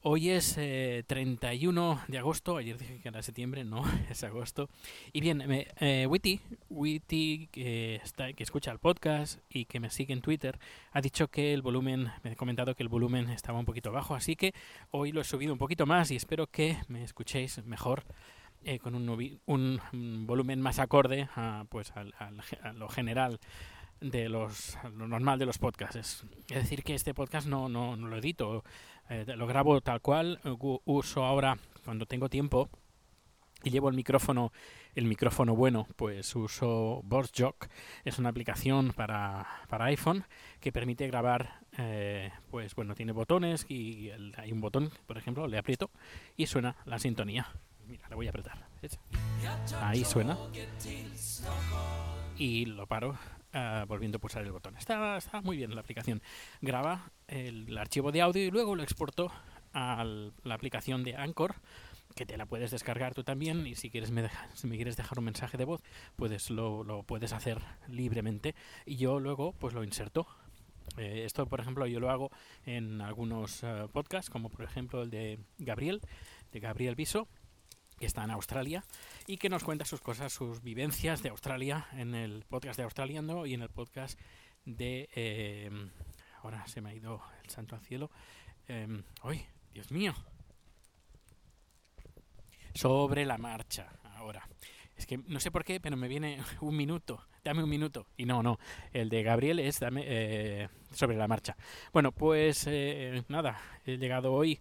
Hoy es eh, 31 de agosto, ayer dije que era septiembre, no, es agosto. Y bien, me, eh, Witty, Witty que, está, que escucha el podcast y que me sigue en Twitter, ha dicho que el volumen, me ha comentado que el volumen estaba un poquito bajo, así que hoy lo he subido un poquito más y espero que me escuchéis mejor. eh, con un, un, volumen más acorde a, pues, al- al a lo general de los lo normal de los podcasts. Es decir, que este podcast no, no, no lo edito, eh, lo grabo tal cual, uso ahora cuando tengo tiempo y llevo el micrófono, el micrófono bueno, pues uso VoiceJock, es una aplicación para, para iPhone que permite grabar, eh, pues bueno, tiene botones y hay un botón, por ejemplo, le aprieto y suena la sintonía. Mira, le voy a apretar. Ahí suena. Y lo paro ah, volviendo a pulsar el botón. Está, está muy bien la aplicación. Graba el archivo de audio y luego lo exporto a la aplicación de Anchor, que te la puedes descargar tú también. Y si quieres me, deja- si me quieres dejar un mensaje de voz, pues lo, lo puedes hacer libremente. Y yo luego pues lo inserto. Eh, esto, por ejemplo, yo lo hago en algunos eh, podcasts, como por ejemplo el de Gabriel, de Gabriel Viso, que está en Australia y que nos cuenta sus cosas, sus vivencias de Australia en el podcast de Australiando y en el podcast de... eh, ahora se me ha ido el santo al cielo. Eh, ¡Ay, Dios mío! Sobre la marcha, ahora. Es que no sé por qué, pero me viene un minuto. Dame un minuto. Y no, no. El de Gabriel es dame, eh, sobre la marcha. Bueno, pues eh, nada. He llegado hoy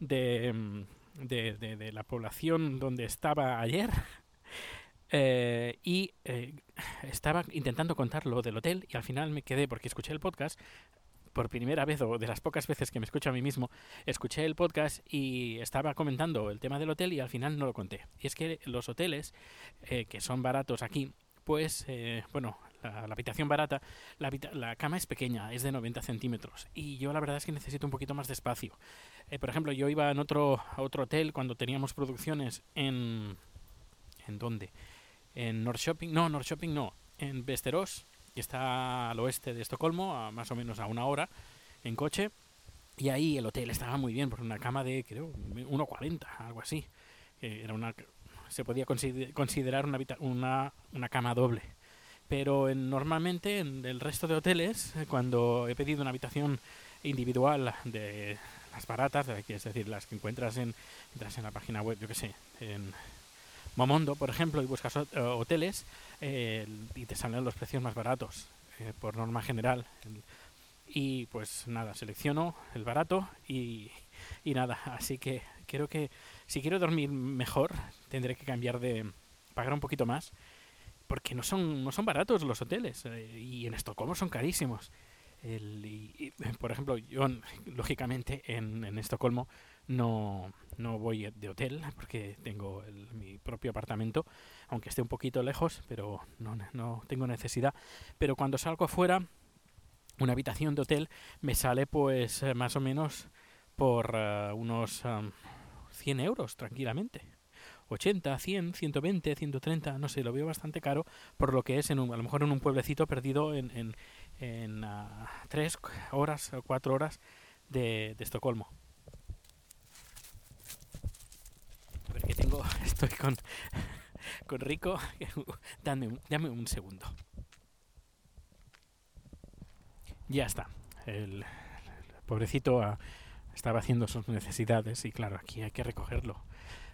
de, mm, de, de- la población donde estaba ayer. eh, y eh, estaba intentando contar lo del hotel y al final me quedé porque escuché el podcast por primera vez o de las pocas veces que me escucho a mí mismo, escuché el podcast y estaba comentando el tema del hotel y al final no lo conté. Y es que los hoteles, eh, que son baratos aquí, pues, bueno, la, habitación barata, la, la cama es pequeña, es de 90 centímetros. Y yo la verdad es que necesito un poquito más de espacio. Eh, por ejemplo, yo iba en otro, a otro hotel cuando teníamos producciones en... ¿En dónde? En North Shopping, no, North Shopping no, en Västerås, que está al oeste de Estocolmo, a más o menos a una hora en coche. Y ahí el hotel estaba muy bien, por una cama de, creo, 1,40, algo así. Era una, se podía consider- considerar una, una, una cama doble. Pero en- normalmente en el resto de hoteles, eh, cuando he pedido una habitación individual de las baratas, es decir, las que encuentras en, entras en la página web, yo qué sé, en Momondo, por ejemplo, y buscas eh, hoteles eh, y te salen los precios más baratos, eh, por norma general. Y pues nada, selecciono el barato y, y nada, así que creo que si quiero dormir mejor tendré que cambiar de pagar un poquito más porque no son no son baratos los hoteles eh, y en Estocolmo son carísimos. Por ejemplo, yo lógicamente en, Estocolmo no, no voy de hotel porque tengo el- mi propio apartamento, aunque esté un poquito lejos, pero no, no tengo necesidad. Pero cuando salgo afuera, una habitación de hotel me sale pues eh, más o menos por eh, unos am, 100 euros tranquilamente. 80, 100, 120, 130, no sé, lo veo bastante caro por lo que es en un, a lo mejor en un pueblecito perdido en, en, en ah, tres horas o cuatro horas de, Estocolmo. A ver que tengo, estoy con, con Rico, dame un, dame un segundo. Ya está. El, el pobrecito ah, estaba haciendo sus necesidades y claro, aquí hay que recogerlo.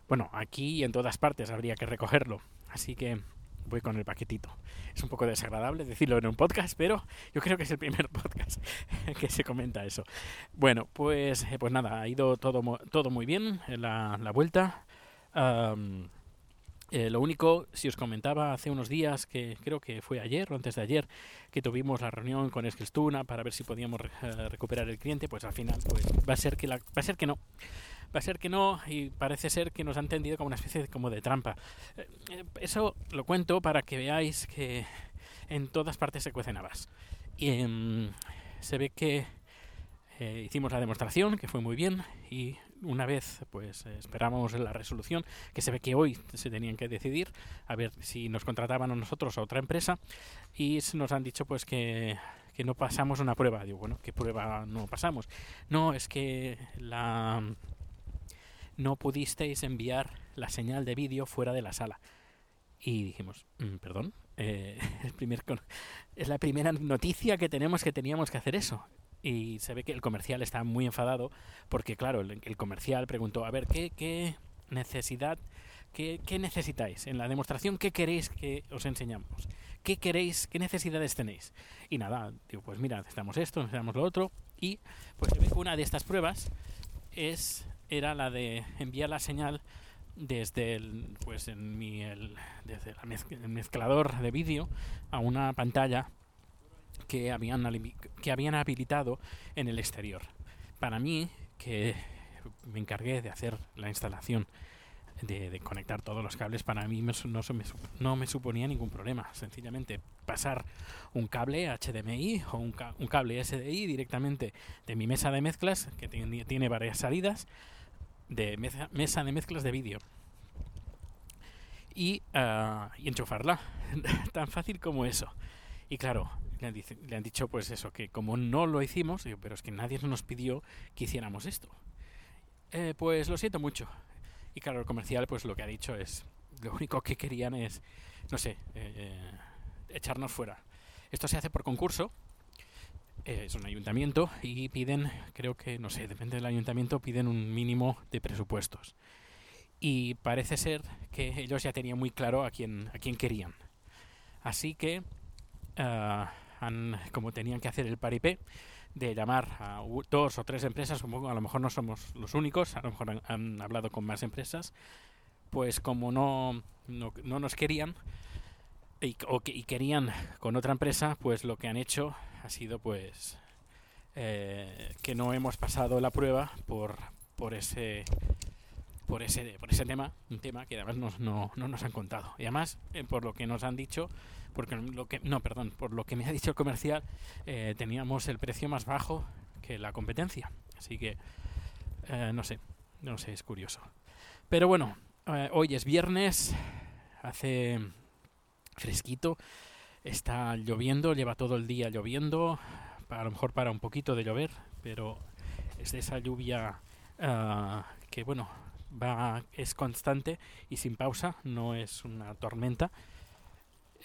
Bueno, aquí y en todas partes habría que recogerlo. Así que voy con el paquetito. Es un poco desagradable decirlo en un podcast, pero yo creo que es el primer podcast que se comenta eso. Bueno, pues, eh, pues nada, ha ido todo, todo muy bien eh, la, la vuelta. Eh, lo único, si os comentaba hace unos días, que creo que fue ayer o antes de ayer, que tuvimos la reunión con Eskilstuna para ver si podíamos eh, recuperar el cliente, pues al final pues va a ser que la, va a ser que no. Va a ser que no y parece ser que nos han tendido como una especie de, como de trampa. Eh, Eso lo cuento para que veáis que en todas partes se cuecen habas. Y em, se ve que Eh, hicimos la demostración, que fue muy bien, y una vez pues esperamos la resolución, que se ve que hoy se tenían que decidir, a ver si nos contrataban a nosotros a otra empresa, y nos han dicho pues que, que no pasamos una prueba. Digo, bueno, ¿qué prueba no pasamos? No, es que la no pudisteis enviar la señal de vídeo fuera de la sala. Y dijimos, "Mm, perdón, eh, es la primera noticia que tenemos que teníamos que hacer eso. Y se ve que el comercial está muy enfadado porque, claro, el, comercial preguntó, a ver, ¿qué, qué necesidad, qué, qué necesitáis? En la demostración, ¿qué queréis que os enseñamos? ¿Qué queréis, qué necesidades tenéis? Y nada, digo, pues mira, necesitamos esto, necesitamos lo otro. Y pues se ve que una de estas pruebas es, era la de enviar la señal desde el, pues en mi, el, desde el mezclador de vídeo a una pantalla que habían, que habían habilitado en el exterior. Para mí, que me encargué de hacer la instalación, de, de conectar todos los cables, para mí me no, me, no me suponía ningún problema. Sencillamente pasar un cable HDMI o un, un cable SDI directamente de mi mesa de mezclas, que tiene, tiene varias salidas, de meza, mesa de mezclas de vídeo. Y, ah, y enchufarla. Tan fácil como eso. Y claro, le han, dice- le han dicho pues eso, que como no lo hicimos, pero es que nadie nos pidió que hiciéramos esto. "Eh, pues lo siento mucho. Y claro, el comercial pues lo que ha dicho es, lo único que querían es, no sé, eh, echarnos fuera. Esto se hace por concurso, eh, es un ayuntamiento y piden, creo que, no sé, depende del ayuntamiento, piden un mínimo de presupuestos. Y parece ser que ellos ya tenían muy claro a quién, a quién querían. Así que ah, han, como tenían que hacer el paripé de llamar a dos o tres empresas, supongo a lo mejor no somos los únicos, a lo mejor han, han hablado con más empresas, pues como no, no, no nos querían y, o que- y querían con otra empresa, pues lo que han hecho ha sido pues eh, que no hemos pasado la prueba por, por ese por ese por ese tema un tema que además nos- no, no nos han contado. Y además eh, por lo que nos han dicho porque lo que no perdón por lo que me ha dicho el comercial eh, teníamos el precio más bajo que la competencia. Así que eh, no sé no sé es curioso. Pero bueno hoy es viernes hace fresquito está lloviendo lleva todo el día lloviendo a lo mejor para un poquito de llover pero es de esa lluvia ah, que bueno va es constante y sin pausa no es una tormenta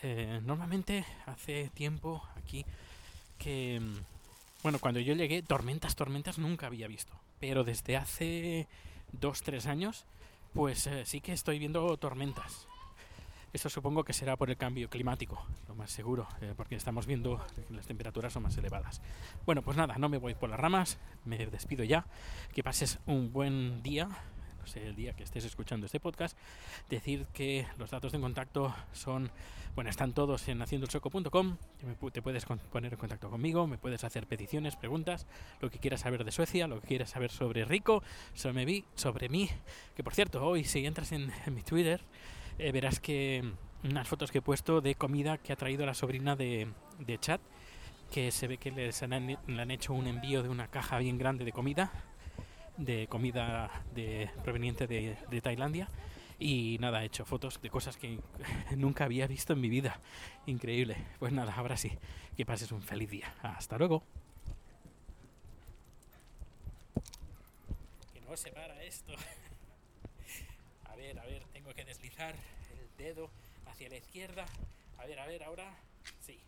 Eh, normalmente hace tiempo aquí que mm, bueno cuando yo llegué tormentas tormentas nunca había visto pero desde hace dos tres años pues eh, sí que estoy viendo tormentas esto supongo que será por el cambio climático, lo más seguro, eh, porque estamos viendo que las temperaturas son más elevadas. Bueno, pues nada, no me voy por las ramas, me despido ya. Que pases un buen día, no sé, el día que estés escuchando este podcast. Decir que los datos de contacto son, bueno, están todos en pu- Te puedes poner en contacto conmigo, me puedes hacer peticiones, preguntas, lo que quieras saber de Suecia, lo que quieras saber sobre Rico, sobre mí, sobre mí. Que por cierto, hoy si entras en, mi Twitter, eh, verás que mm, unas fotos que he puesto de comida que ha traído la sobrina de, de Chat, que se ve que les le han hecho un envío de una caja bien grande de comida, de comida de, proveniente de, de Tailandia. Y nada, he hecho fotos de cosas que nunca había visto en mi vida. Increíble. Pues nada, ahora sí, que pases un feliz día. Hasta luego. Que no se para esto. A ver, a ver, tengo que deslizar el dedo hacia la izquierda. A ver, a ver, ahora. Sí.